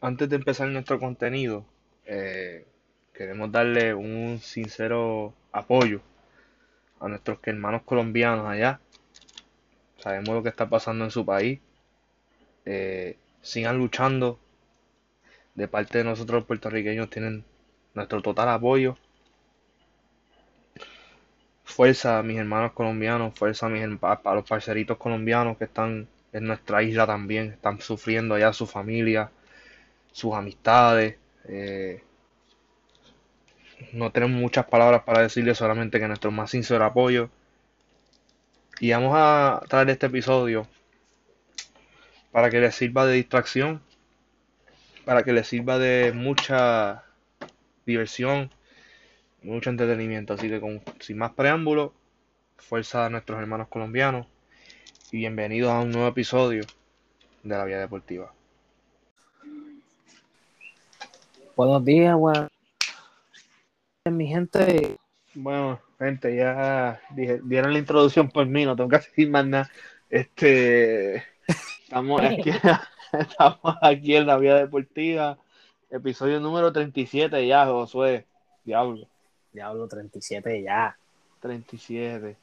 antes de empezar nuestro contenido, eh, queremos darle un sincero apoyo a nuestros hermanos colombianos allá. Sabemos lo que está pasando en su país. Eh, sigan luchando. De parte de nosotros los puertorriqueños tienen nuestro total apoyo. Fuerza a mis hermanos colombianos, fuerza a, mis, a los parceritos colombianos que están en nuestra isla también, están sufriendo allá su familia, sus amistades. Eh, no tenemos muchas palabras para decirles, solamente que nuestro más sincero apoyo. Y vamos a traer este episodio para que les sirva de distracción, para que les sirva de mucha diversión, mucho entretenimiento. Así que con, sin más preámbulo, fuerza a nuestros hermanos colombianos y bienvenidos a un nuevo episodio de la Vía Deportiva. Buenos días, bueno. Mi gente. Bueno, gente, ya dieron la introducción por mí, no tengo que decir más nada. Este, estamos aquí, estamos aquí en la Vía Deportiva, episodio número 37 ya, Josué. Diablo. Diablo, 37 ya. 37.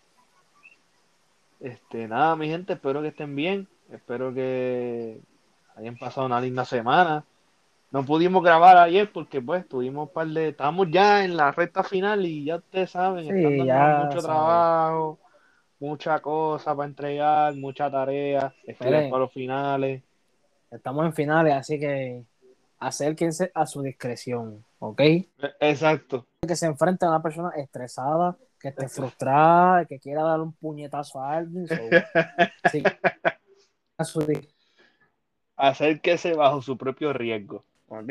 Este, nada, mi gente, espero que estén bien. Espero que hayan pasado una linda semana. No pudimos grabar ayer porque pues tuvimos un par de... Estamos ya en la recta final y ya ustedes saben, sí, ya mucho trabajo, mucha cosa para entregar, mucha tarea, para los finales. Estamos en finales, así que acérquense a su discreción, ¿ok? Exacto. Que se enfrente a una persona estresada, que esté frustrada, que quiera dar un puñetazo a alguien. sí, a su Acérquese bajo su propio riesgo. Ok,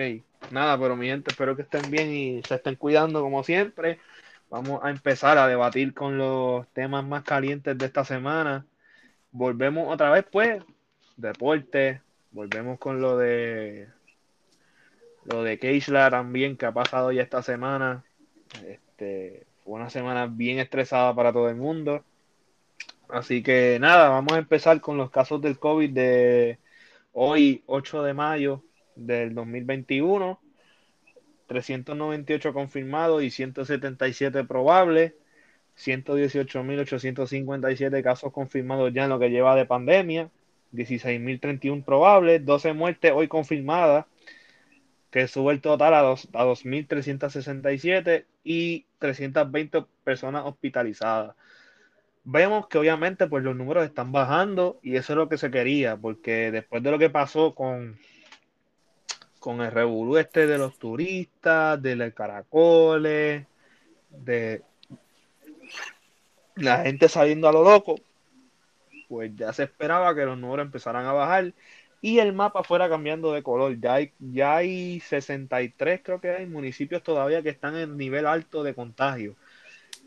nada, pero mi gente, espero que estén bien y se estén cuidando como siempre. Vamos a empezar a debatir con los temas más calientes de esta semana. Volvemos otra vez, pues, deporte. Volvemos con lo de lo de Keishla también, que ha pasado ya esta semana. Este, fue una semana bien estresada para todo el mundo. Así que nada, vamos a empezar con los casos del COVID de hoy, 8 de mayo del 2021. 398 confirmados y 177 probables. 118.857 casos confirmados ya en lo que lleva de pandemia. 16.031 probables. 12 muertes hoy confirmadas. Que sube el total a, a 2.367 y 320 personas hospitalizadas vemos que obviamente pues los números están bajando y eso es lo que se quería, porque después de lo que pasó con, con el revolú este de los turistas, de los caracoles, de la gente saliendo a lo loco, pues ya se esperaba que los números empezaran a bajar y el mapa fuera cambiando de color. Ya hay, ya hay 63, creo que hay municipios todavía que están en nivel alto de contagio.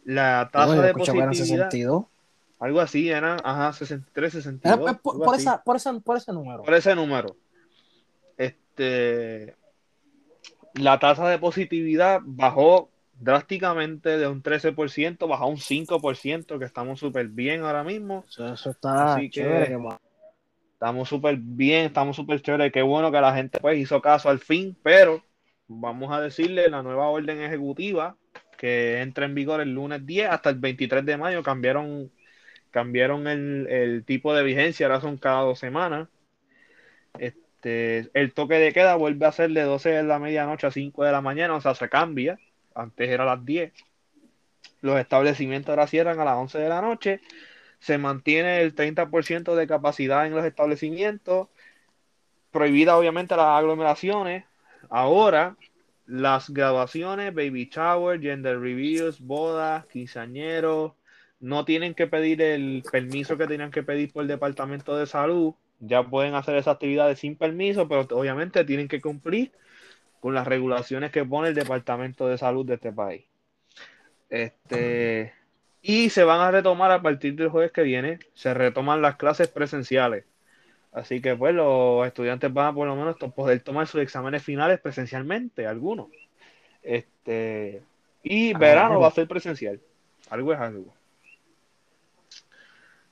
La tasa de positividad. Algo así, era, ajá, 63, 62. por, por, esa, por, ese, por ese número. Por ese número. Este, la tasa de positividad bajó drásticamente de un 13%, bajó a un 5%, que estamos súper bien ahora mismo. Eso, está Así que estamos súper bien, estamos súper chévere. Qué bueno que la gente pues hizo caso al fin, pero vamos a decirle la nueva orden ejecutiva que entra en vigor el lunes 10 hasta el 23 de mayo. Cambiaron, cambiaron el, el tipo de vigencia, ahora son cada dos semanas. Este, este, el toque de queda vuelve a ser de 12 de la medianoche a 5 de la mañana, o sea, se cambia. Antes era a las 10. Los establecimientos ahora cierran a las 11 de la noche. Se mantiene el 30% de capacidad en los establecimientos. Prohibida, obviamente, las aglomeraciones. Ahora, las graduaciones, baby shower, gender reviews, bodas, quinceañeros, no tienen que pedir el permiso que tenían que pedir por el Departamento de Salud ya pueden hacer esas actividades sin permiso, pero obviamente tienen que cumplir con las regulaciones que pone el Departamento de Salud de este país. Este, y se van a retomar a partir del jueves que viene, se retoman las clases presenciales. Así que pues los estudiantes van a por lo menos poder tomar sus exámenes finales presencialmente, algunos. Este, y verano va a ser presencial. Algo es algo.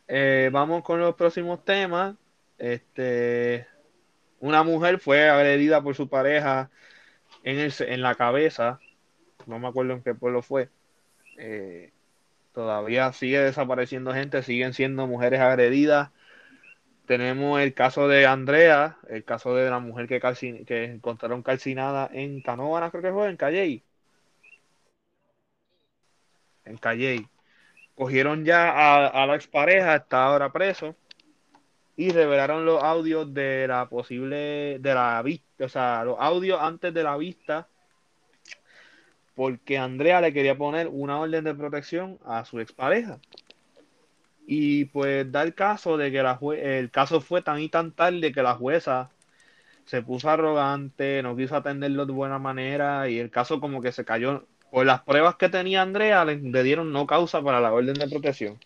Eh, vamos con los próximos temas. Este, una mujer fue agredida por su pareja en, el, en la cabeza, no me acuerdo en qué pueblo fue. Eh, todavía sigue desapareciendo gente, siguen siendo mujeres agredidas. Tenemos el caso de Andrea, el caso de la mujer que, que encontraron calcinada en Canóvana, creo que fue, en Calley. En Calley. Cogieron ya a, a la expareja, está ahora preso y revelaron los audios de la posible, de la vista, o sea, los audios antes de la vista, porque Andrea le quería poner una orden de protección a su expareja. Y pues da el caso de que el caso fue tan y tan tarde que la jueza se puso arrogante, no quiso atenderlo de buena manera y el caso como que se cayó. Por las pruebas que tenía Andrea le dieron no causa para la orden de protección.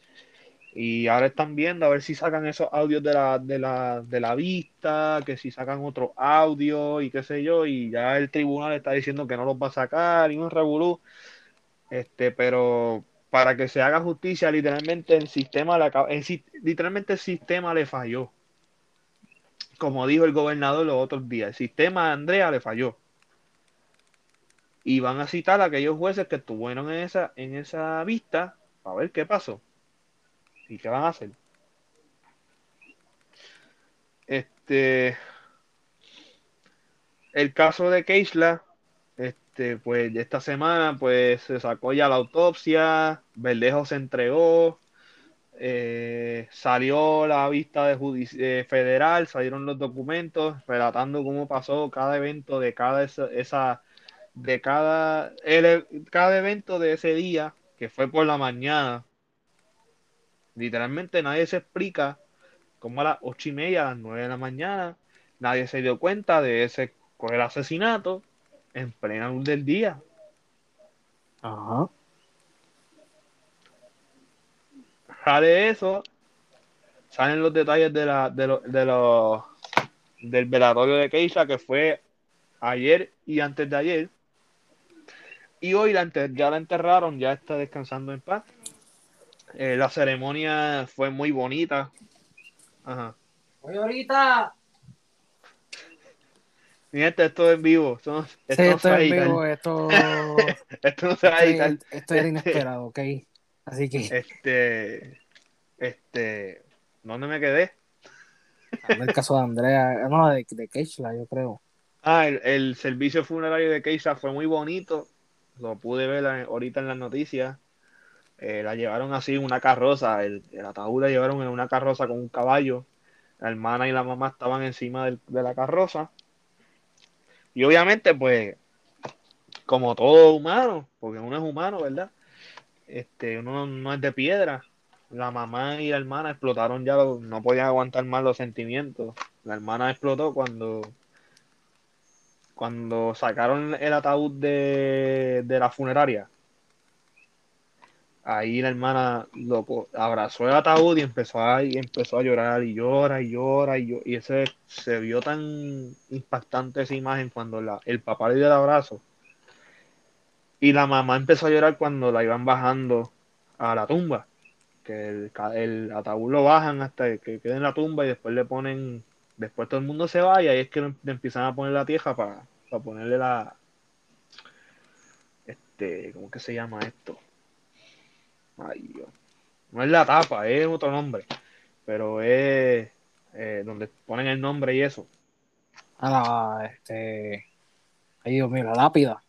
Y ahora están viendo a ver si sacan esos audios de la, de la, de la vista, que si sacan otro audio y qué sé yo, y ya el tribunal está diciendo que no los va a sacar y un revolú. Este, pero para que se haga justicia, literalmente el sistema le literalmente el sistema le falló. Como dijo el gobernador los otros días, el sistema de Andrea le falló. Y van a citar a aquellos jueces que estuvieron en esa, en esa vista a ver qué pasó. ¿Y qué van a hacer? Este. El caso de Keisla, este, pues esta semana pues se sacó ya la autopsia, Verdejo se entregó, eh, salió la vista de eh, federal, salieron los documentos relatando cómo pasó cada evento de cada esa, de cada cada evento de ese día que fue por la mañana Literalmente nadie se explica cómo a las ocho y media, a las nueve de la mañana, nadie se dio cuenta de ese el asesinato en plena luz del día. Ajá. Sale eso, salen los detalles de la, de, de del velatorio de Keisha que fue ayer y antes de ayer. Y hoy la, ya la enterraron, ya está descansando en paz. Eh, la ceremonia fue muy bonita. Ajá. Oye, ahorita. Mi esto es en vivo. Esto, esto, esto es en vivo. Esto, esto no se va a editar. Esto es inesperado, ok. Así que. Este. Este. ¿Dónde me quedé? el caso de Andrea. No, de, de Keishla, yo creo. Ah, el, el servicio funerario de Keisha fue muy bonito. Lo pude ver ahorita en las noticias. Eh, la llevaron así en una carroza, el, ataúd la llevaron en una carroza con un caballo. La hermana y la mamá estaban encima de la carroza. Y obviamente, pues, como todo humano, porque uno es humano, ¿verdad? Este, uno no es de piedra. La mamá y la hermana explotaron ya, no podían aguantar más los sentimientos. La hermana explotó cuando cuando sacaron el ataúd de, de la funeraria ahí la hermana loco abrazó el ataúd y empezó a, empezó a llorar y llora y llora y, y ese se vio tan impactante esa imagen cuando la, el papá le dio el abrazo y la mamá empezó a llorar cuando la iban bajando a la tumba que el, el ataúd lo bajan hasta que quede en la tumba y después le ponen después todo el mundo se va y ahí es que le empiezan a poner la tierra para, para ponerle la este ¿cómo que se llama esto? Ay, No es la tapa, es otro nombre. Pero es eh, donde ponen el nombre y eso. Ah, este. Ay, Dios mío, la lápida.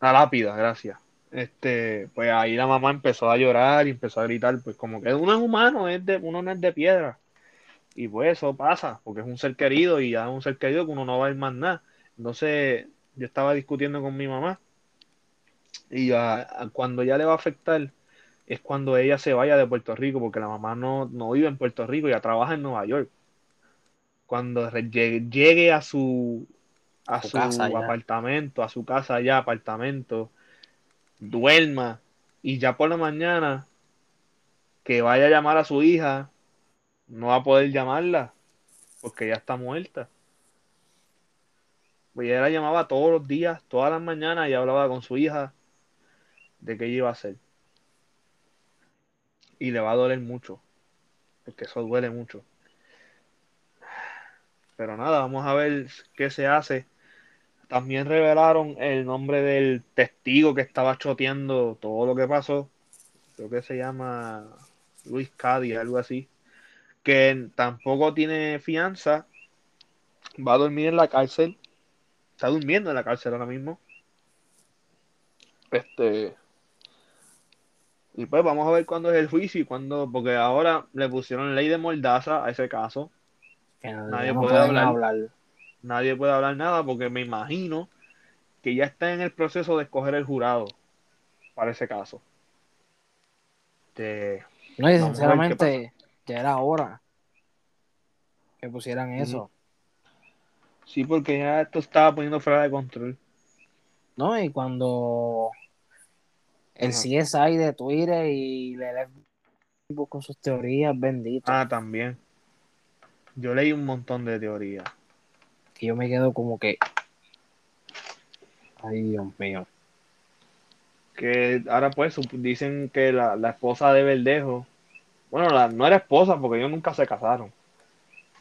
La lápida, gracias. Este, pues ahí la mamá empezó a llorar y empezó a gritar, pues como que uno es humano, es de, uno no es de piedra. Y pues eso pasa, porque es un ser querido y ya es un ser querido que uno no va a ir más nada. Entonces, yo estaba discutiendo con mi mamá y cuando ya le va a afectar es cuando ella se vaya de Puerto Rico, porque la mamá no, vive en Puerto Rico, ella trabaja en Nueva York. Cuando llegue, a su, a su, apartamento, a su casa ya, apartamento, duerma y ya por la mañana que vaya a llamar a su hija, no va a poder llamarla porque ya está muerta. Pues ella la llamaba todos los días, todas las mañanas y hablaba con su hija de qué iba a hacer y le va a doler mucho, porque eso duele mucho. pero nada, vamos a ver qué se hace. También revelaron el nombre del testigo que estaba choteando todo lo que pasó. Creo que se llama Luis Cadi, algo así. Que tampoco tiene fianza. Va a dormir en la cárcel. Está durmiendo en la cárcel ahora mismo. Este. Y pues vamos a ver cuándo es el juicio y cuándo. Porque ahora le pusieron ley de mordaza a ese caso. Que no- Nadie no puede pueden hablar. Nadie puede hablar nada porque me imagino que ya está en el proceso de escoger el jurado para ese caso. Este, No, y sinceramente, ya era hora que pusieran eso. sí, porque ya esto estaba poniendo fuera de control. ¿No? Y cuando el. CSI de Twitter y le con sus teorías, bendito. Ah, también. Yo leí un montón de teorías. Que yo me quedo como que. Ay, Dios mío. Que ahora pues dicen que la, la esposa de Verdejo, bueno, la, no era esposa porque ellos nunca se casaron.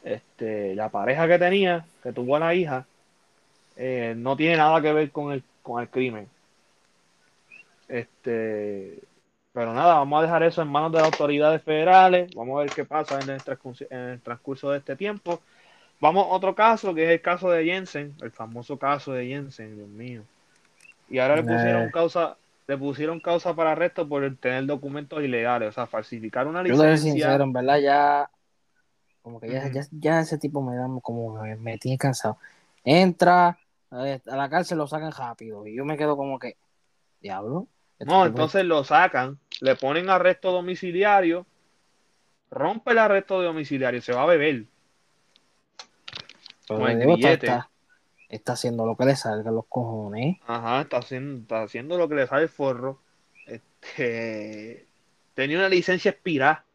Este, la pareja que tenía, que tuvo a la hija, eh, no tiene nada que ver con el, con el crimen. Este, pero nada, vamos a dejar eso en manos de las autoridades federales. Vamos a ver qué pasa en el transcurso, en el transcurso de este tiempo. Vamos a otro caso, que es el caso de Jensen, el famoso caso de Jensen, Dios mío. Y ahora le pusieron Eh. causa, le pusieron causa para arresto por tener documentos ilegales, o sea, falsificar una Yo te soy licencia. sincero, en verdad ya. Como que ya, ya ese tipo me da como me, me tiene cansado. Entra eh, a la cárcel, lo sacan rápido. Y yo me quedo como que. Diablo. Este No, entonces lo sacan, le ponen arresto domiciliario, rompe el arresto domiciliario, se va a beber. Pero con el Diego está, está, haciendo lo que le salga los cojones. Ajá, está haciendo, está haciendo lo que le sale el forro. Este, tenía una licencia expirada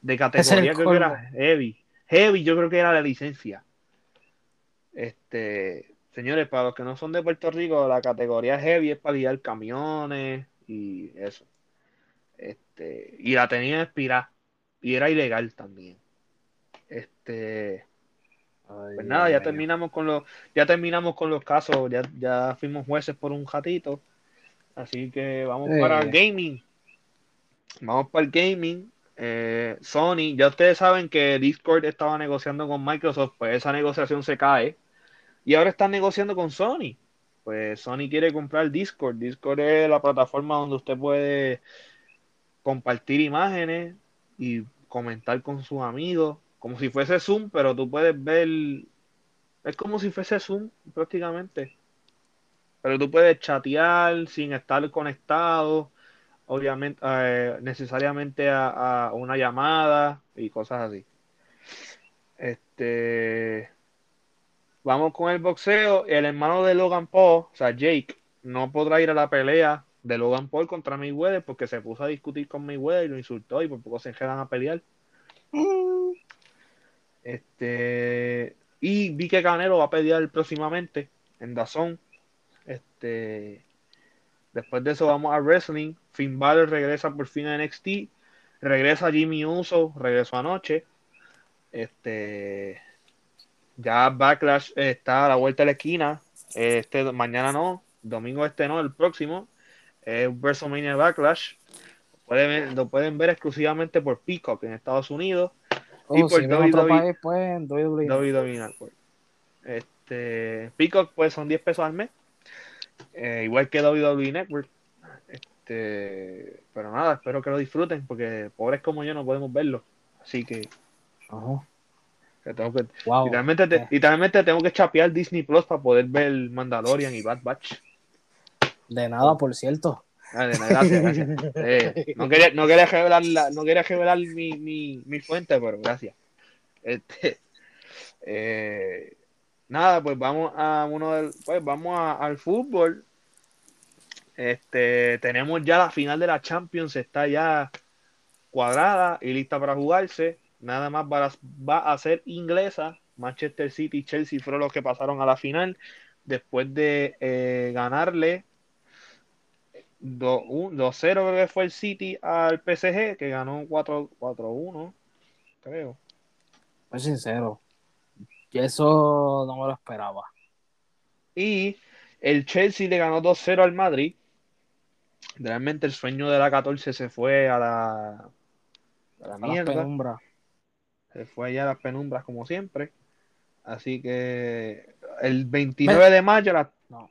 de categoría, creo que era heavy. Heavy, yo creo que era la licencia. Este, señores, para los que no son de Puerto Rico, la categoría heavy es para guiar camiones y eso. Este, y la tenía expirada y era ilegal también. Este, pues nada, ya terminamos con los, ya terminamos con los casos, ya, ya fuimos jueces por un ratito, así que vamos Eh. para el gaming. Vamos para el gaming. Eh, Sony, ya ustedes saben que Discord estaba negociando con Microsoft, pues esa negociación se cae. Y ahora están negociando con Sony. Pues Sony quiere comprar Discord. Discord es la plataforma donde usted puede compartir imágenes y comentar con sus amigos, como si fuese Zoom, pero tú puedes ver, es como si fuese Zoom prácticamente. Pero tú puedes chatear sin estar conectado, obviamente, eh, necesariamente a, a una llamada y cosas así. Este, vamos con el boxeo. El hermano de Logan Paul, o sea, Jake, no podrá ir a la pelea de Logan Paul contra Mayweather porque se puso a discutir con Mayweather y lo insultó y por poco se quedan a pelear. Este, y vi que Canelo va a pelear próximamente en Dazón. Este, después de eso vamos a wrestling. Finn Balor regresa por fin a NXT. Regresa Jimmy Uso, regresó anoche. Este, ya Backlash está a la vuelta de la esquina. Este mañana no, domingo este no, el próximo es WrestleMania Backlash. Pueden lo pueden ver exclusivamente por Peacock en Estados Unidos. y Oh, por si WWE. país, pues en WWE. WWE Network. Este, Peacock pues son 10 pesos al mes. Eh, igual que WWE Network. Este, pero nada, espero que lo disfruten porque pobres como yo no podemos verlo. Así que, Ajá. Que tengo que Wow. literalmente, te- Eh. literalmente tengo que chapear Disney Plus para poder ver Mandalorian y Bad Batch. De nada, por cierto. Ah, de nada, gracias, gracias. Eh, no quería, no quería revelar, la- no quería revelar mi, mi, mi fuente, pero gracias. Este, eh, nada, pues vamos a uno del, pues vamos a- al fútbol. Este, tenemos ya la final de la Champions, está ya cuadrada y lista para jugarse. Nada más va a, ser inglesa. Manchester City y Chelsea fueron los que pasaron a la final después de eh, ganarle 2 2-0 creo que fue el City al PSG, que ganó 4 4-1, creo. Soy sincero. eso no me lo esperaba. Y el Chelsea le ganó 2-0 al Madrid. Realmente el sueño de la 14 se fue a la, a la A mierda. Se fue allá a las penumbras como siempre. Así que el 29 de mayo, la- No.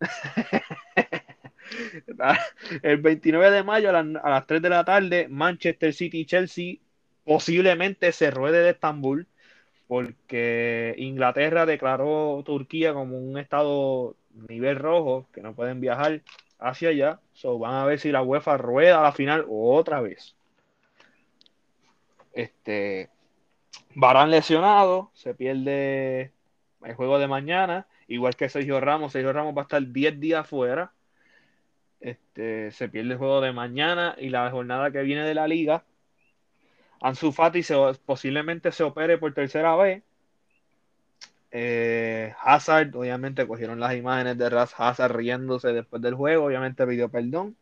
el 29 de mayo a las, a las 3 de la tarde, Manchester City y Chelsea posiblemente se ruede de Estambul porque Inglaterra declaró Turquía como un estado nivel rojo que no pueden viajar hacia allá. So, van a ver si la UEFA rueda a la final otra vez. Este Varane lesionado, se pierde el juego de mañana, igual que Sergio Ramos. Sergio Ramos va a estar 10 días fuera. Este, se pierde el juego de mañana y la jornada que viene de la liga. Ansu Fati se- posiblemente se opere por tercera vez. Eh, Hazard, obviamente cogieron las imágenes de Ras Hazard riéndose después del juego, obviamente pidió perdón.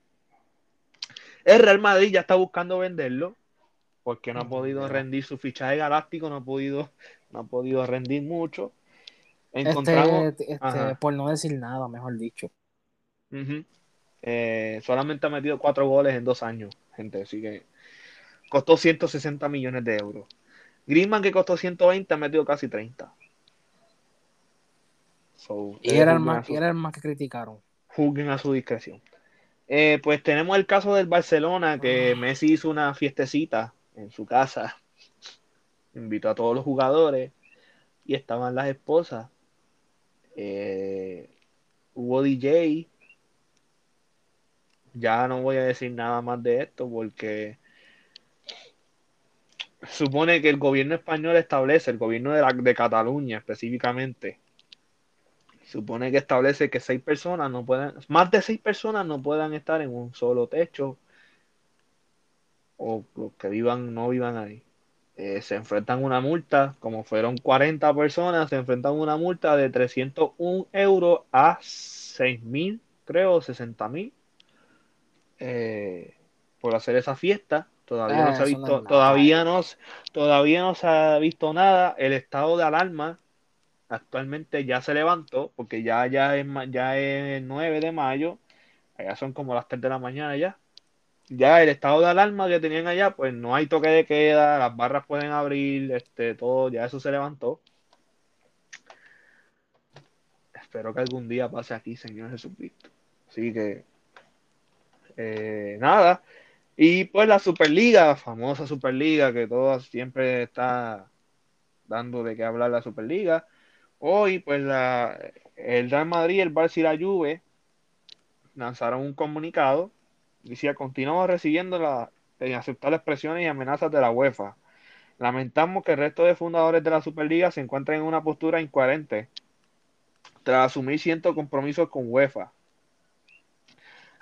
El Real Madrid ya está buscando venderlo porque no ha podido rendir su fichaje galáctico, no ha podido, no ha podido rendir mucho. Este, Encontramos, este, por no decir nada, mejor dicho. Eh, solamente ha metido cuatro goles en dos años, gente, así que costó 160 millones de euros. Griezmann, que costó 120, ha metido casi 30. So, Y era el más, su- era el más que criticaron. juzguen a su discreción. Eh, pues tenemos el caso del Barcelona, que Messi hizo una fiestecita en su casa. Invitó a todos los jugadores y estaban las esposas. Eh, hubo DJ. Ya no voy a decir nada más de esto porque supone que el gobierno español establece, el gobierno de, la- de Cataluña específicamente, supone que establece que seis personas no pueden, más de seis personas no puedan estar en un solo techo o los que vivan, no vivan ahí. Eh, se enfrentan a una multa, como fueron 40 personas, se enfrentan a una multa de 301 euros a 6 mil, creo, 60 mil, eh, por hacer esa fiesta. Todavía no Ah, se ha visto, todavía no, todavía no se ha visto nada. El estado de alarma actualmente ya se levantó, porque ya, ya es, ya es el 9 de mayo, allá son como las 3 de la mañana ya. Ya el estado de alarma que tenían allá, pues no hay toque de queda, las barras pueden abrir, este, todo, ya eso se levantó. Espero que algún día pase aquí, Señor Jesucristo. Así que, eh, nada. Y pues la Superliga, famosa Superliga, que todo siempre está dando de qué hablar la Superliga. Hoy, pues la, el Real Madrid, el Barça y la Juve lanzaron un comunicado. Decía, continuamos recibiendo las inaceptables presiones y amenazas de la UEFA. Lamentamos que el resto de fundadores de la Superliga se encuentren en una postura incoherente tras asumir ciertos compromisos con UEFA.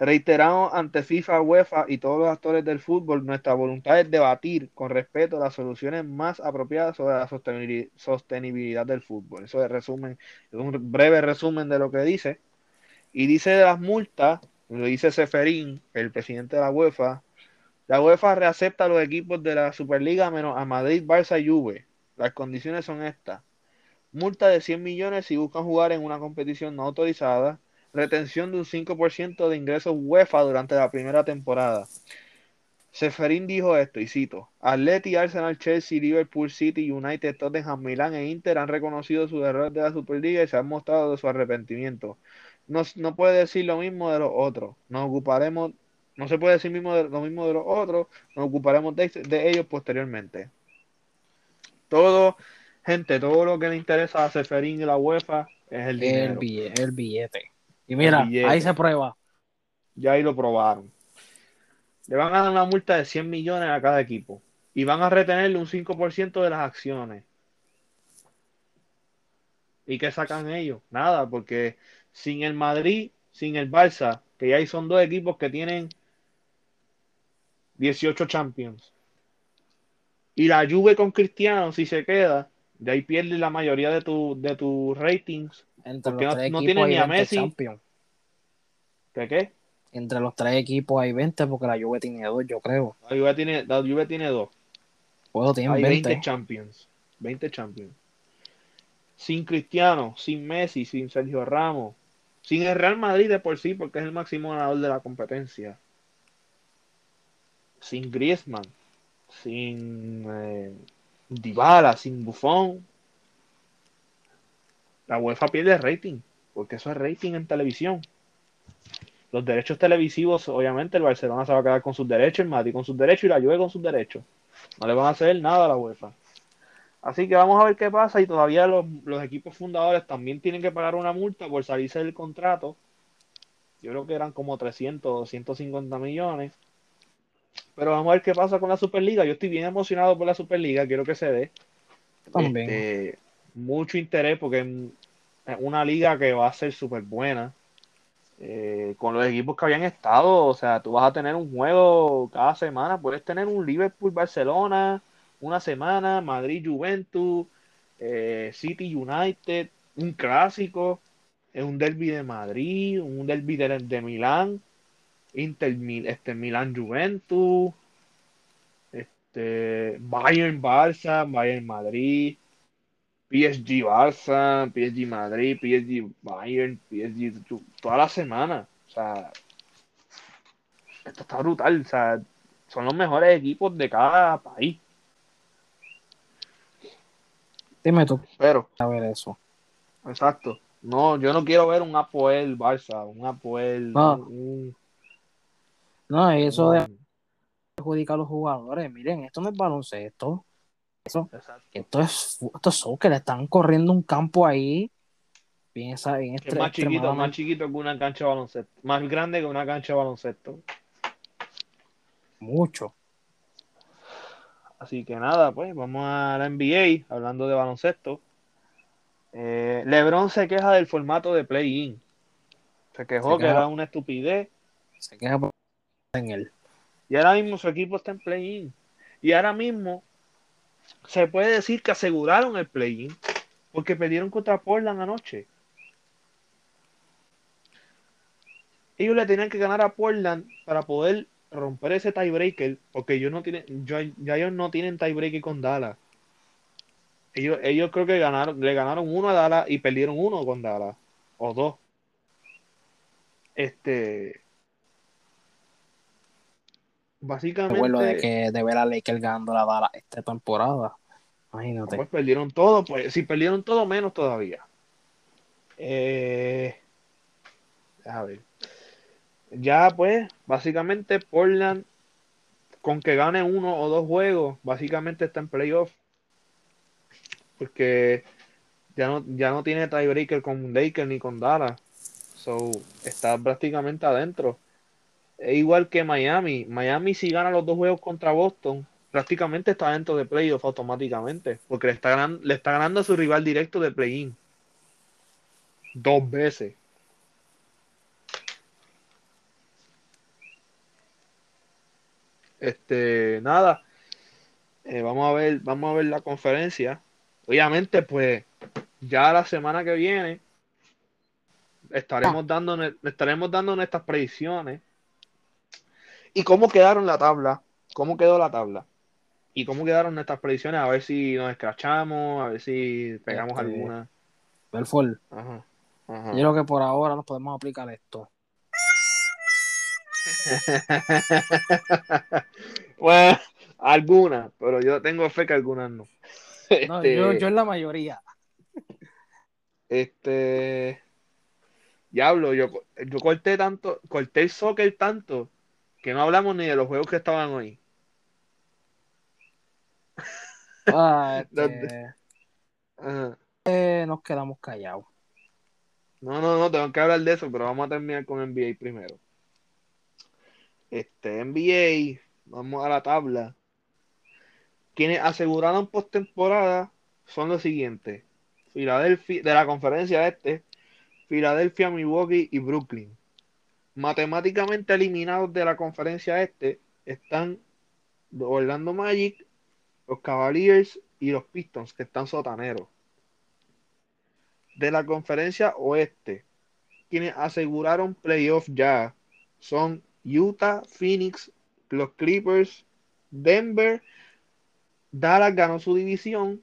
Reiteramos ante FIFA, UEFA y todos los actores del fútbol nuestra voluntad de debatir con respeto las soluciones más apropiadas sobre la sostenibili- sostenibilidad del fútbol. Eso es resumen, es un breve resumen de lo que dice. Y dice de las multas, lo dice Seferín, el presidente de la UEFA. La UEFA reacepta a los equipos de la Superliga menos a Madrid, Barça y Juve. Las condiciones son estas. Multa de 100 millones si buscan jugar en una competición no autorizada. Retención de un 5% de ingresos UEFA durante la primera temporada. Seferín dijo esto, y cito, Atleti, Arsenal, Chelsea, Liverpool, City, United, Tottenham, Milán e Inter han reconocido su error de la Superliga y se han mostrado de su arrepentimiento. No, no puede decir lo mismo de los otros. Nos ocuparemos, no se puede decir mismo de, lo mismo de los otros, nos ocuparemos de, de ellos posteriormente. Todo, gente, todo lo que le interesa a Seferín y la UEFA es el El dinero. billete. El billete. Y mira, billete. ahí se prueba. Ya ahí lo probaron. Le van a dar una multa de 100 millones a cada equipo. Y van a retenerle un 5% de las acciones. ¿Y qué sacan ellos? Nada, porque sin el Madrid, sin el Barça, que ya ahí son dos equipos que tienen 18 Champions. Y la Juve con Cristiano, si se queda, de ahí pierde la mayoría de tus de tus ratings. Entre Porque los no- tres no tiene hay ni a 20 Messi. Champions. ¿Qué qué? Entre los tres equipos hay 20 porque la Juve tiene dos, yo creo. La Juve tiene, la Juve tiene dos. Puedo tienen Hay 20. 20 Champions. 20 Champions. sin Cristiano, sin Messi, sin Sergio Ramos, sin el Real Madrid de por sí, porque es el máximo ganador de la competencia, sin Griezmann, sin eh, Dybala, sin Buffon, la UEFA pierde rating, porque eso es rating en televisión. Los derechos televisivos, obviamente, el Barcelona se va a quedar con sus derechos, el Madrid con sus derechos y la Juve con sus derechos. No le van a hacer nada a la UEFA. Así que vamos a ver qué pasa y todavía los, equipos fundadores también tienen que pagar una multa por salirse del contrato. Yo creo que eran como 300 o 150 millones. Pero vamos a ver qué pasa con la Superliga. Yo estoy bien emocionado por la Superliga, quiero que se dé. También. Este, mucho interés porque es una liga que va a ser súper buena. Eh, con los equipos que habían estado, o sea, tú vas a tener un juego cada semana, puedes tener un Liverpool-Barcelona, una semana, Madrid-Juventus, eh, City United, un clásico, un derby de Madrid, un derby de, Milán, Inter este, Milán Juventus, este, Bayern Barça, Bayern Madrid, PSG Barça, PSG Madrid, PSG Bayern, PSG toda la semana. O sea, esto está brutal. O sea, son los mejores equipos de cada país. Dime tú. Pero. A ver eso. Exacto. No, yo no quiero ver un Apoel Barça, un Apoel. No, no eso de perjudicar a los jugadores. Miren, esto no es baloncesto. Eso, esto es esto es soccer, están corriendo un campo ahí. Piensa en este, más chiquito, más chiquito que una cancha de baloncesto. Más grande que una cancha de baloncesto. Mucho. Así que nada, pues vamos a la NBA, hablando de baloncesto. Eh, LeBron se queja del formato de play-in. Se quejó que era una estupidez. Se queja en él. Y ahora mismo su equipo está en play-in. Y ahora mismo se puede decir que aseguraron el play-in porque perdieron contra Portland anoche. Ellos le tenían que ganar a Portland para poder romper ese tiebreaker, porque ellos no tienen, ya ellos no tienen tiebreaker con Dallas. Ellos, ellos creo que ganaron, le ganaron uno a Dallas y perdieron uno con Dallas, o dos. Este. Básicamente. Bueno, de que de ver a Lakers ganando la Dallas esta temporada. Imagínate. Pues perdieron todo, pues si perdieron todo, menos todavía. Eh, a ver. Ya pues, básicamente Portland, con que gane uno o dos juegos, básicamente está en playoff. Porque ya no, ya no tiene tiebreaker con Lakers ni con Dallas. So, está prácticamente adentro. Es igual que Miami. Miami si gana los dos juegos contra Boston, prácticamente está dentro de playoff automáticamente. Porque le está, ganando, le está ganando a su rival directo de play-in. Dos veces. Este, nada. Eh, vamos a ver, vamos a ver la conferencia. Obviamente, pues, ya la semana que viene estaremos dando, estaremos dando nuestras predicciones. ¿Y cómo quedaron la tabla? ¿Cómo quedó la tabla? ¿Y cómo quedaron nuestras predicciones? A ver si nos escrachamos, a ver si pegamos este, alguna. Belfort. Ajá, Yo creo que por ahora nos podemos aplicar esto. bueno, algunas, pero yo tengo fe que algunas no. Este, yo, en la mayoría. Este. Diablo, yo, yo corté tanto, corté el soccer tanto que no hablamos ni de los juegos que estaban hoy. Ah, este, eh, nos quedamos callados. No, no, no, tengo que hablar de eso, pero vamos a terminar con NBA primero. Este, NBA, vamos a la tabla. Quienes aseguraron postemporada son los siguientes: Filadelfia, de la conferencia este, Filadelfia, Milwaukee y Brooklyn. Matemáticamente eliminados de la conferencia este están Orlando Magic, los Cavaliers y los Pistons, que están sotaneros. De la conferencia oeste, quienes aseguraron playoff ya son Utah, Phoenix, los Clippers, Denver, Dallas ganó su división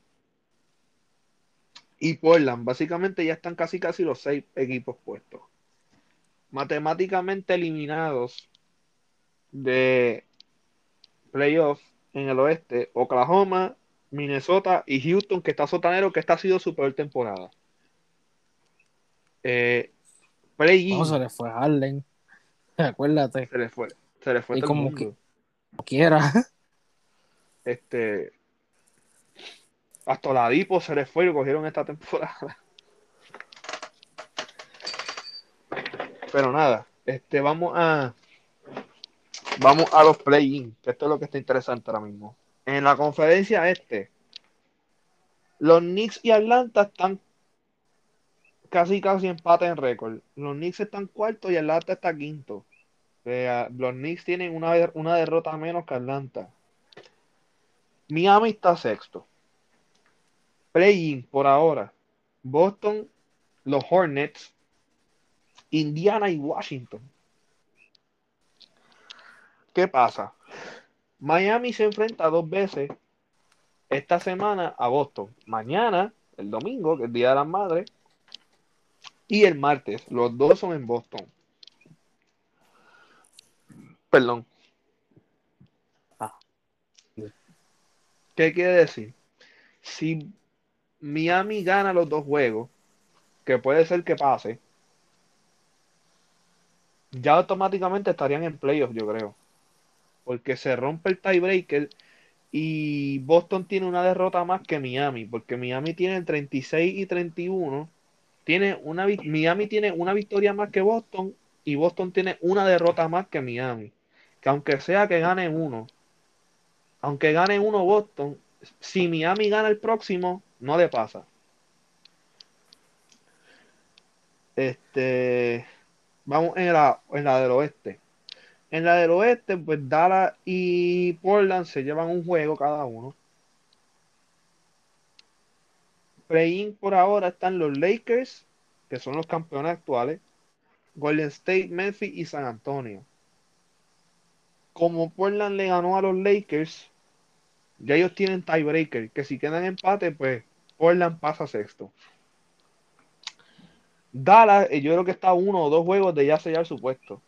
y Portland. Básicamente ya están casi casi los seis equipos puestos. Matemáticamente eliminados de playoff en el oeste, Oklahoma, Minnesota y Houston, que está sotanero, que esta ha sido su peor temporada. Eh, play se le fue. Acuérdate. se le fue, se le fue Y todo el como mundo. que- Como quiera. Este. Hasta la Dipo se les fue y lo cogieron esta temporada. Pero nada, este, vamos a. Vamos a los play-in, que esto es lo que está interesante ahora mismo. En la conferencia este, los Knicks y Atlanta están casi casi empate en récord. Los Knicks están cuarto y Atlanta está quinto. Los Knicks tienen una, una derrota menos que Atlanta. Miami está sexto. Play-in por ahora. Boston, los Hornets, Indiana y Washington. ¿Qué pasa? Miami se enfrenta dos veces esta semana a Boston. Mañana, el domingo, que es el Día de las Madres, y el martes. Los dos son en Boston. Perdón. Ah. ¿Qué quiere decir? Si Miami gana los dos juegos, que puede ser que pase, ya automáticamente estarían en playoffs, yo creo. Porque se rompe el tiebreaker y Boston tiene una derrota más que Miami, porque Miami tiene el 36 y 31. Tiene una, Miami tiene una victoria más que Boston y Boston tiene una derrota más que Miami. Que aunque sea que gane uno, aunque gane uno Boston, si Miami gana el próximo, no le pasa. Este, vamos en la, en la del oeste. En la del oeste, pues Dallas y Portland se llevan un juego cada uno. Play-in por ahora están los Lakers, que son los campeones actuales, Golden State, Memphis y San Antonio. Como Portland le ganó a los Lakers, ya ellos tienen tiebreaker, que si quedan empate, pues Portland pasa sexto. Dallas, eh, yo creo que está uno o dos juegos de ya sellar su puesto.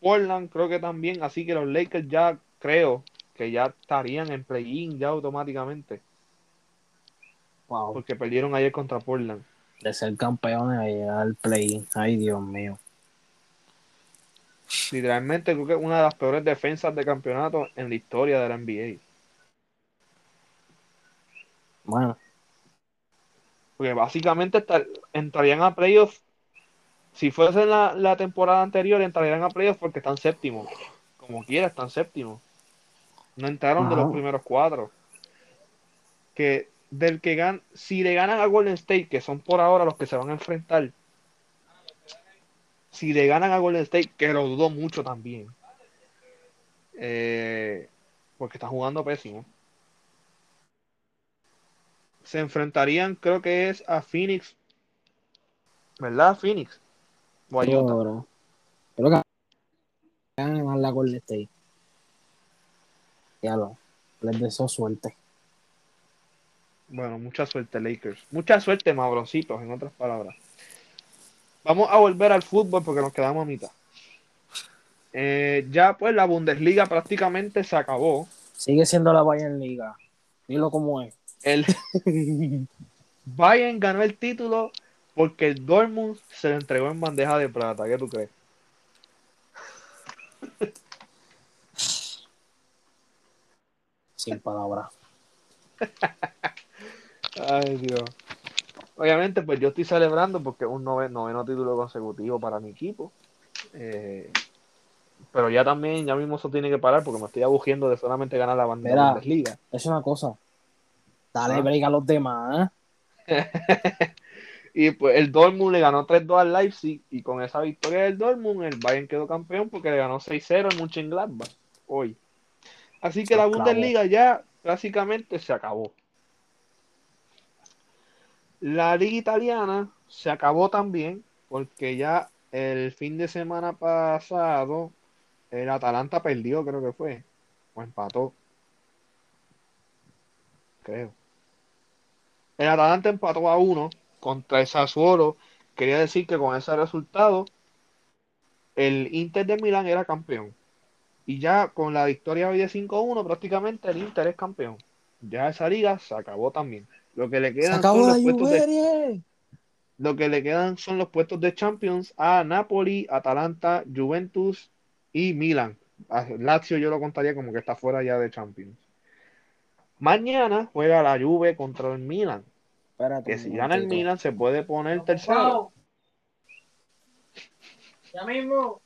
Portland creo que también, así que los Lakers ya creo que ya estarían en play-in ya automáticamente, Wow. porque perdieron ayer contra Portland. De ser campeones a llegar al play. Ay, Dios mío. Literalmente creo que es una de las peores defensas de campeonato en la historia de la NBA. Bueno, Porque básicamente estar- entrarían a playoffs. Si fuese la, la temporada anterior, entrarían a playoffs porque están séptimos. Como quiera, están séptimos. No entraron de los primeros cuatro. Que del que gan si le ganan a Golden State, que son por ahora los que se van a enfrentar. Si le ganan a Golden State, que lo dudo mucho también. eh, porque están jugando pésimo. Se enfrentarían, creo que es a Phoenix. ¿Verdad? Phoenix. O a Utah. Creo que van a la Golden State. Ya lo. Les deseo suerte. Bueno, mucha suerte, Lakers. Mucha suerte, mabroncitos, en otras palabras. Vamos a volver al fútbol porque nos quedamos a mitad. Eh, ya pues la Bundesliga prácticamente se acabó. Sigue siendo la Bayern Liga. Dilo como es. El Bayern ganó el título porque el Dortmund se lo entregó en bandeja de plata. ¿Qué tú crees? Sin palabras. Ay, Dios. Obviamente, pues yo estoy celebrando porque es un nove- noveno título consecutivo para mi equipo. Eh, pero ya también, ya mismo eso tiene que parar porque me estoy aburriendo de solamente ganar la bandera Mira. Bundesliga. Es una cosa. Dale Ah. break a los demás. Y pues el Dortmund le ganó 3-2 al Leipzig y con esa victoria del Dortmund el Bayern quedó campeón porque le ganó 6-0 en Mönchengladbach hoy. Así que Se la acabó. Bundesliga ya básicamente se acabó. La liga italiana se acabó también porque ya el fin de semana pasado el Atalanta perdió, creo que fue, o empató. Creo. El Atalanta empató a uno contra el Sassuolo. Quería decir que con ese resultado el Inter de Milán era campeón. Y ya con la victoria hoy de 5-1, prácticamente el Inter es campeón. Ya esa liga se acabó también. Lo que le quedan son los puestos de, lo que le quedan son los puestos de Champions a Napoli, Atalanta, Juventus y Milan. Lazio yo lo contaría como que está fuera ya de Champions. Mañana juega la Juve contra el Milan. que si gana el Milan se puede poner tercero. Ya mismo.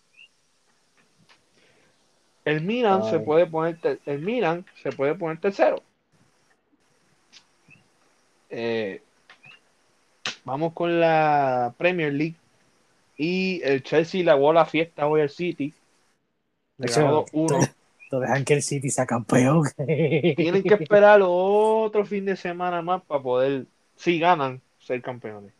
El Milan se puede poner el Milan se puede poner tercero. Eh, vamos con la Premier League y el Chelsea le la fiesta hoy al City. Le ganó uno. dejan que el City sea campeón. Tienen que esperar otro fin de semana más para poder, si ganan, ser campeones.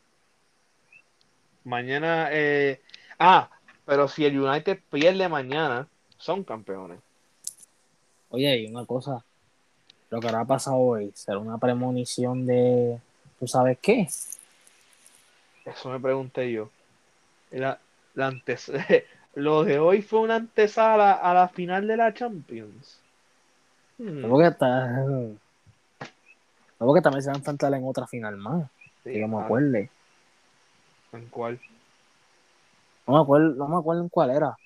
Mañana, eh, ah, pero si el United pierde mañana, son campeones. Oye, y una cosa, lo que habrá pasado hoy será una premonición de, ¿tú sabes qué? Eso me pregunté yo. La, la antes, lo de hoy fue una antesala a la final de la Champions. Hmm. ¿Cómo que está? ¿Cómo que también se van a enfrentar en otra final más? que yo me acuerde. ¿En cuál? No me acuerdo, no me acuerdo en cuál era.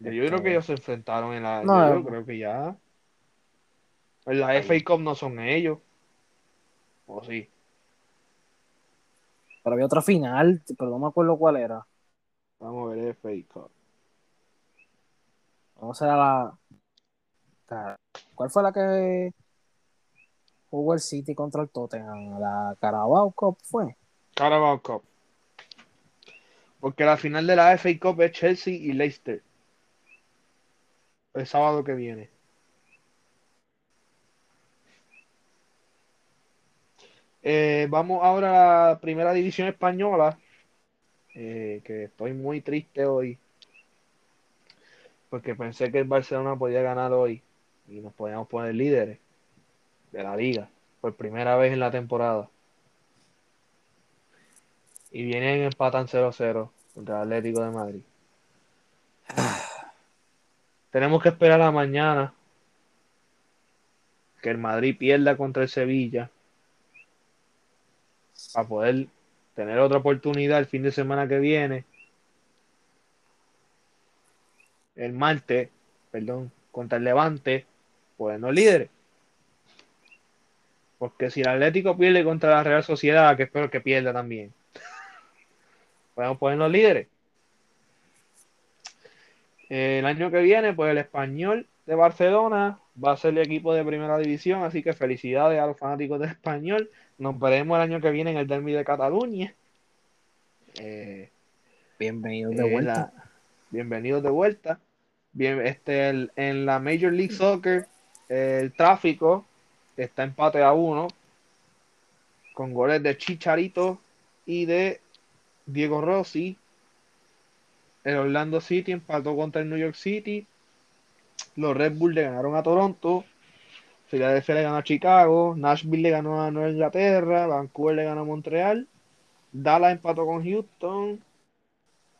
Yo, creo que este, ellos se enfrentaron en la. No, yo creo que ya. En la FA Cup no son ellos. ¿O sí? Pero había otra final, pero no me acuerdo cuál era. Vamos a ver FA Cup. Vamos a ver la. ¿Cuál fue la que jugó el City contra el Tottenham? ¿La Carabao Cup fue? Carabao Cup. Porque la final de la FA Cup es Chelsea y Leicester. El sábado que viene. Eh, vamos ahora a la primera división española. Eh, que estoy muy triste hoy. Porque pensé que el Barcelona podía ganar hoy. Y nos podíamos poner líderes de la liga. Por primera vez en la temporada. Y vienen empatan 0-0 contra el Atlético de Madrid. Tenemos que esperar a mañana que el Madrid pierda contra el Sevilla para poder tener otra oportunidad el fin de semana que viene. El martes, perdón, contra el Levante, pues no líderes. Porque si el Atlético pierde contra la Real Sociedad, que espero que pierda también, podemos ponernos líderes. El año que viene, pues el español de Barcelona va a ser el equipo de primera división, así que felicidades a los fanáticos de español. Nos veremos el año que viene en el Derby de Cataluña. Eh, bienvenidos de vuelta. bienvenidos de vuelta. Bien, este, en la Major League Soccer, el tráfico está empate a uno con goles de Chicharito y de Diego Rossi. El Orlando City empató contra el New York City. Los Red Bulls le ganaron a Toronto. Philadelphia le ganó a Chicago. Nashville le ganó a Nueva Inglaterra. Vancouver le ganó a Montreal. Dallas empató con Houston.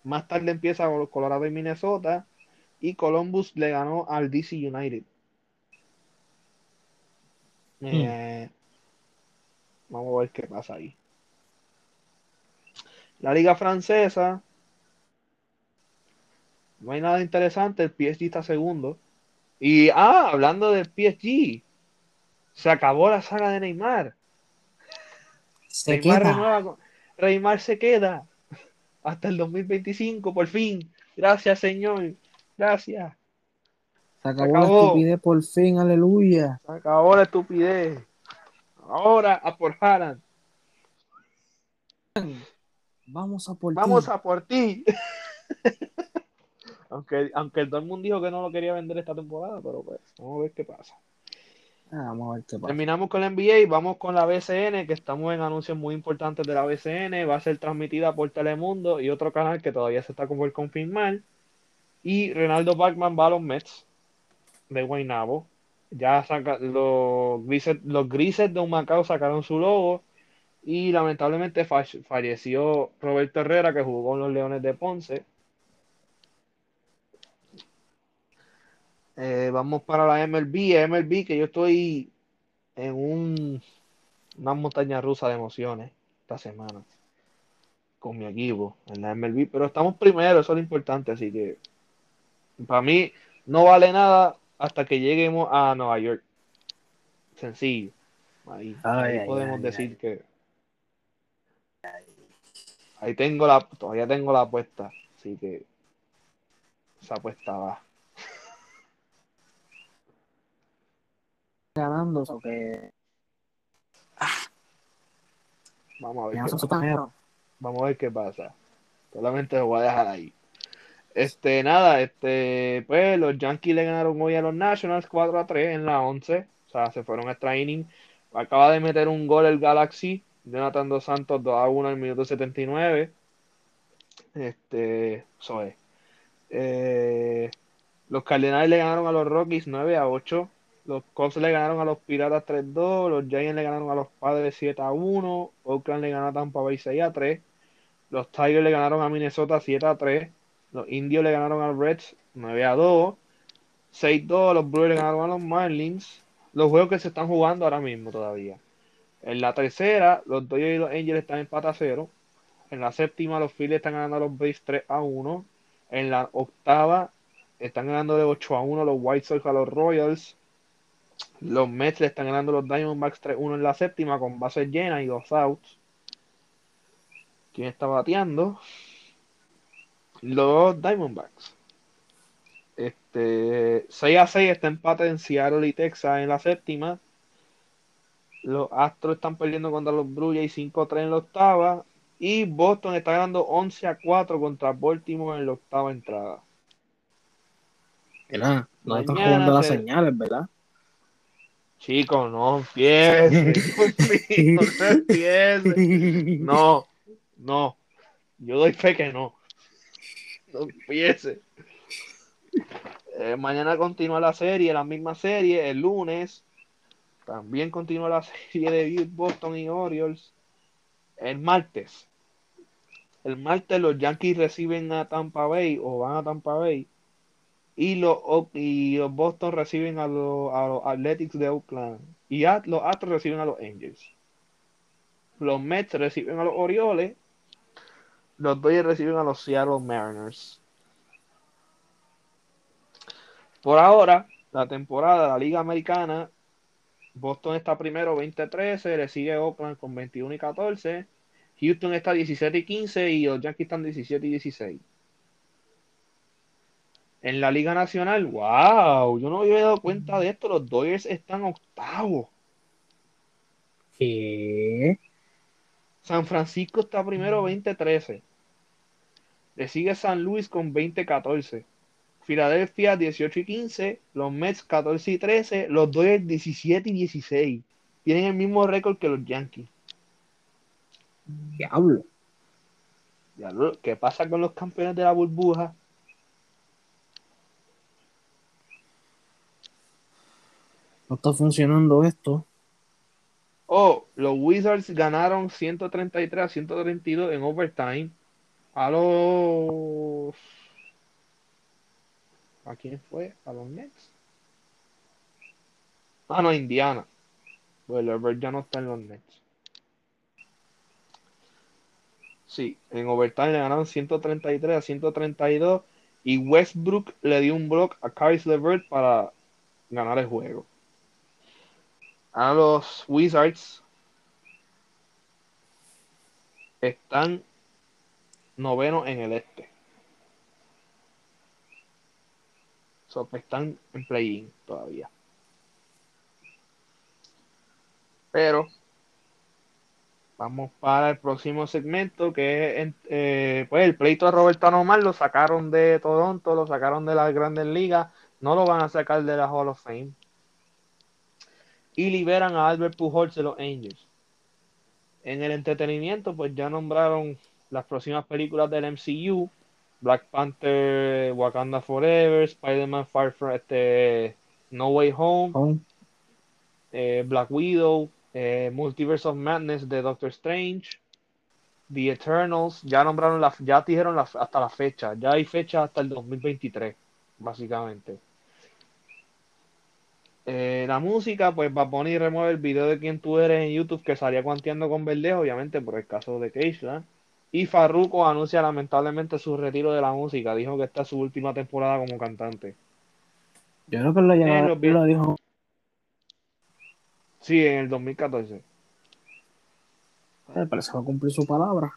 Más tarde empieza con Colorado y Minnesota. Y Columbus le ganó al DC United. Hmm. Eh, vamos a ver qué pasa ahí. La liga francesa. No hay nada interesante. El PSG está segundo. Y, ah, hablando del PSG. Se acabó la saga de Neymar. Se Neymar queda. Neymar se queda hasta el 2025, por fin. Gracias, Señor. Gracias. Se acabó, la estupidez por fin, aleluya. Se acabó la estupidez. Ahora a por Haran. Vamos a por Vamos ti. a por ti. aunque, aunque el Dortmund dijo que no lo quería vender esta temporada, pero pues, vamos a ver qué pasa. Ah. Terminamos con la NBA vamos con la BCN, que estamos en anuncios muy importantes de la BCN. Va a ser transmitida por Telemundo y otro canal que todavía se está por confirmar. Y Renaldo Bachman va a los Mets de Guaynabo. Ya saca, los, grises, los grises de un Macao sacaron su logo Y lamentablemente falleció Roberto Herrera, que jugó con los Leones de Ponce. Eh, vamos para la MLB. MLB, que yo estoy en un, una montaña rusa de emociones esta semana con mi equipo en la MLB. Pero estamos primero, eso es lo importante. Así que para mí no vale nada hasta que lleguemos a Nueva York. Sencillo. Ahí, podemos decir que. Ahí tengo la. Todavía tengo la apuesta. Así que. Esa apuesta va. Ganando, o que. Vamos a ver. Qué pasa. Vamos a ver qué pasa. Solamente lo voy a dejar ahí. Este, nada, este, pues los Yankees le ganaron hoy a los Nationals 4 a 3 en la 11. O sea, se fueron a extra inning. Acaba de meter un gol el Galaxy. Jonathan Dos Santos 2 a 1 en el minuto 79. Este, eso es. Eh, los Cardenales le ganaron a los Rockies 9 a 8. Los Cubs le ganaron a los Piratas 3-2. Los Giants le ganaron a los Padres 7 a 1. Oakland le ganó a Tampa Bay 6 a 3. Los Tigers le ganaron a Minnesota 7 a 3. Los Indios le ganaron a Reds 9 a 2. 6-2. Los Brewers le ganaron a los Marlins. Los juegos que se están jugando ahora mismo todavía. En la tercera, los Dodgers y los Angels están en pata 0. En la séptima, los Phillies están ganando a los Braves 3 a 1. En la octava, están ganando de 8 a 1 los White Sox a los Royals. Los Mets le están ganando los Diamondbacks 3-1 en la séptima con bases llenas y dos outs. ¿Quién está bateando? Los Diamondbacks. Este, 6 a 6 está empate en Seattle y Texas en la séptima. Los Astros están perdiendo contra los Blue 5 a 3 en la octava. Y Boston está ganando 11 a 4 contra Baltimore en la octava entrada. no están jugando las señales, ¿verdad? Chicos, no empiece. no empiece. No, no. Yo doy fe que no. No empiece. Eh, mañana continúa la serie, la misma serie. El lunes también continúa la serie de Boston y Orioles. El martes. El martes los Yankees reciben a Tampa Bay o van a Tampa Bay y los, y los Boston reciben a los, Athletics de Oakland y los Astros reciben a los Angels. Los Mets reciben a los Orioles. Los Dodgers reciben a los Seattle Mariners. Por ahora, la temporada de la Liga Americana, Boston está primero 20-13, le sigue Oakland con 21 y 14, Houston está 17 y 15 y los Yankees están 17 y 16 en la Liga Nacional, wow, yo no me había dado cuenta de esto, los Dodgers están octavos. ¿Qué? San Francisco está primero 20-13. Le sigue San Luis con 20-14. Filadelfia 18 y 15. Los Mets 14 y 13. Los Dodgers 17 y 16. Tienen el mismo récord que los Yankees. Diablo. Diablo. ¿Qué pasa con los campeones de la burbuja? No está funcionando esto. Oh, los Wizards ganaron 133 a 132 en overtime. A los. ¿A quién fue? ¿A los Nets? Ah, no, Indiana. Bueno, el ya no está en los Nets. Sí, en overtime le ganaron 133 a 132 y Westbrook le dio un block a Caris LeVert para ganar el juego a los Wizards están noveno en el este. So, están en play-in todavía. Pero vamos para el próximo segmento que es eh, pues el pleito de Roberto Anomar lo sacaron de Toronto, lo sacaron de las grandes ligas, no lo van a sacar de la Hall of Fame y liberan a Albert Pujols de los Angels. En el entretenimiento, pues ya nombraron las próximas películas del MCU, Black Panther, Wakanda Forever, Spider-Man Far From este, No Way Home, eh, Black Widow, eh, Multiverse of Madness de Doctor Strange, The Eternals, ya nombraron la, ya dijeron la, hasta la fecha, ya hay fecha hasta el 2023, básicamente. Eh, la música, pues va a poner y remueve el video de quien tú eres en YouTube que salía cuanteando con Verdejo, obviamente por el caso de Keisha. Y Farruko anuncia lamentablemente su retiro de la música. Dijo que esta es su última temporada como cantante. Yo creo que lo, Eh, lo, dijo. Sí, en el 2014. Eh, parece que va a cumplir su palabra.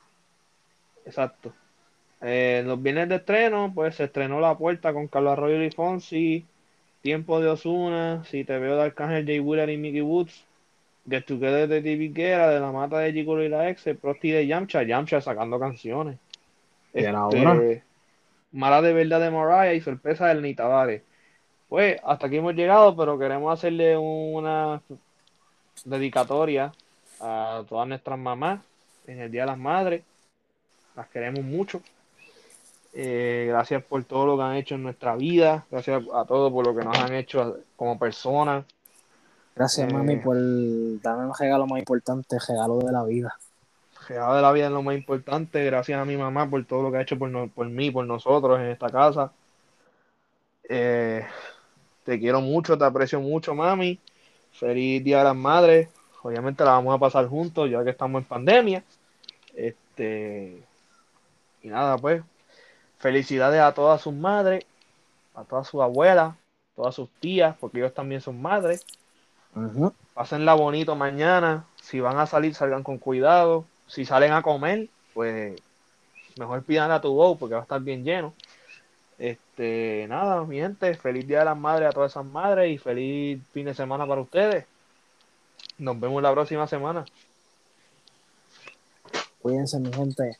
Exacto. Eh, los viernes de estreno, pues se estrenó La Puerta con Carlos Arroyo y Fonsi, Tiempo de Osuna, Si te veo de Arcángel Jay Wheeler y Mickey Woods, Get Together de Guerra, de La Mata de Chico y la Ex, el Prosti de Yamcha, Yamcha sacando canciones. ¿Y era Este, ahora? Mala de verdad de Mariah y sorpresa del Nita Tavares. Pues hasta aquí hemos llegado, pero queremos hacerle una dedicatoria a todas nuestras mamás en el Día de las Madres. Las queremos mucho. Eh, gracias por todo lo que han hecho en nuestra vida. Gracias a todos por lo que nos han hecho como personas. Gracias, Eh. mami, por darme el regalo más importante, regalo de la vida. Regalo de la vida es lo más importante. Gracias a mi mamá por todo lo que ha hecho por, no- por mí, por nosotros en esta casa. Eh, te quiero mucho, te aprecio mucho, mami. Feliz Día de las Madres. Obviamente la vamos a pasar juntos ya que estamos en pandemia. Este y nada, pues. Felicidades a todas sus madres, a todas sus abuelas, todas sus tías, porque ellos también son madres. Ujú. Pásenla bonito mañana. Si van a salir, salgan con cuidado. Si salen a comer, pues mejor pidan a tu go porque va a estar bien lleno. Este, nada, mi gente, feliz Día de las Madres a todas esas madres y feliz fin de semana para ustedes. Nos vemos la próxima semana. Cuídense, mi gente.